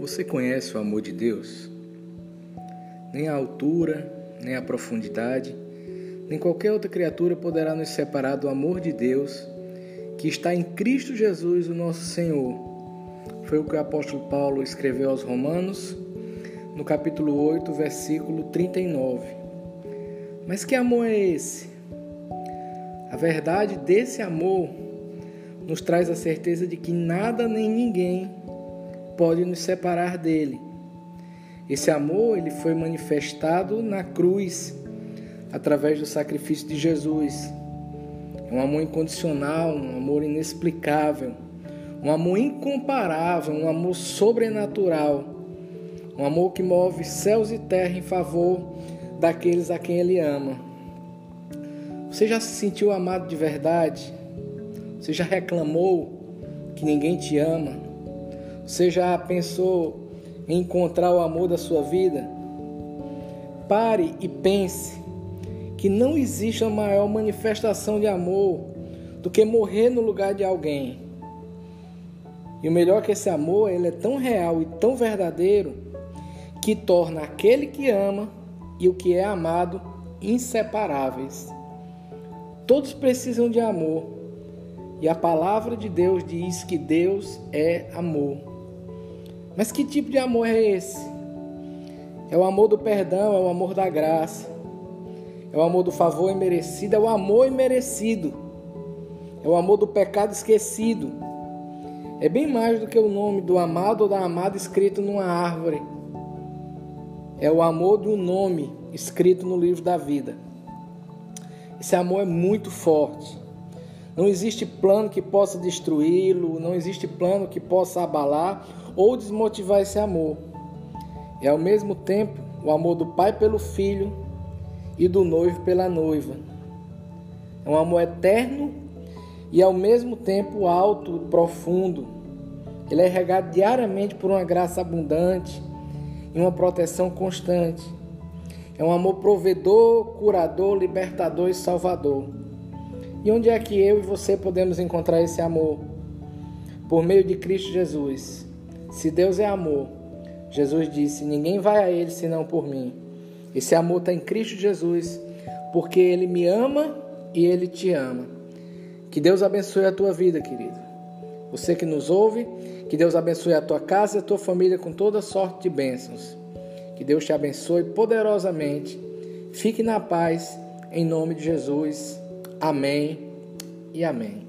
Você conhece o amor de Deus? Nem a altura, nem a profundidade, nem qualquer outra criatura poderá nos separar do amor de Deus que está em Cristo Jesus, o nosso Senhor. Foi o que o apóstolo Paulo escreveu aos Romanos, no capítulo 8, versículo 39. Mas que amor é esse? A verdade desse amor nos traz a certeza de que nada nem ninguém pode nos separar dele. Esse amor ele foi manifestado na cruz através do sacrifício de Jesus. É um amor incondicional, um amor inexplicável, um amor incomparável, um amor sobrenatural, um amor que move céus e terra em favor daqueles a quem ele ama. Você já se sentiu amado de verdade? Você já reclamou que ninguém te ama? Você já pensou em encontrar o amor da sua vida? Pare e pense que não existe uma maior manifestação de amor do que morrer no lugar de alguém. E o melhor é que esse amor, ele é tão real e tão verdadeiro que torna aquele que ama e o que é amado inseparáveis. Todos precisam de amor. E a palavra de Deus diz que Deus é amor. Mas que tipo de amor é esse? É o amor do perdão, é o amor da graça, é o amor do favor imerecido, é o amor imerecido, é o amor do pecado esquecido. É bem mais do que o nome do amado ou da amada escrito numa árvore. É o amor do nome escrito no livro da vida. Esse amor é muito forte. Não existe plano que possa destruí-lo, não existe plano que possa abalar ou desmotivar esse amor. É ao mesmo tempo o amor do pai pelo filho e do noivo pela noiva. É um amor eterno e ao mesmo tempo alto profundo. Ele é regado diariamente por uma graça abundante e uma proteção constante. É um amor provedor, curador, libertador e salvador. E onde é que eu e você podemos encontrar esse amor? Por meio de Cristo Jesus. Se Deus é amor, Jesus disse: Ninguém vai a Ele senão por mim. Esse amor está em Cristo Jesus, porque Ele me ama e Ele te ama. Que Deus abençoe a tua vida, querido. Você que nos ouve, que Deus abençoe a tua casa e a tua família com toda sorte de bênçãos. Que Deus te abençoe poderosamente. Fique na paz, em nome de Jesus. Amém e amém.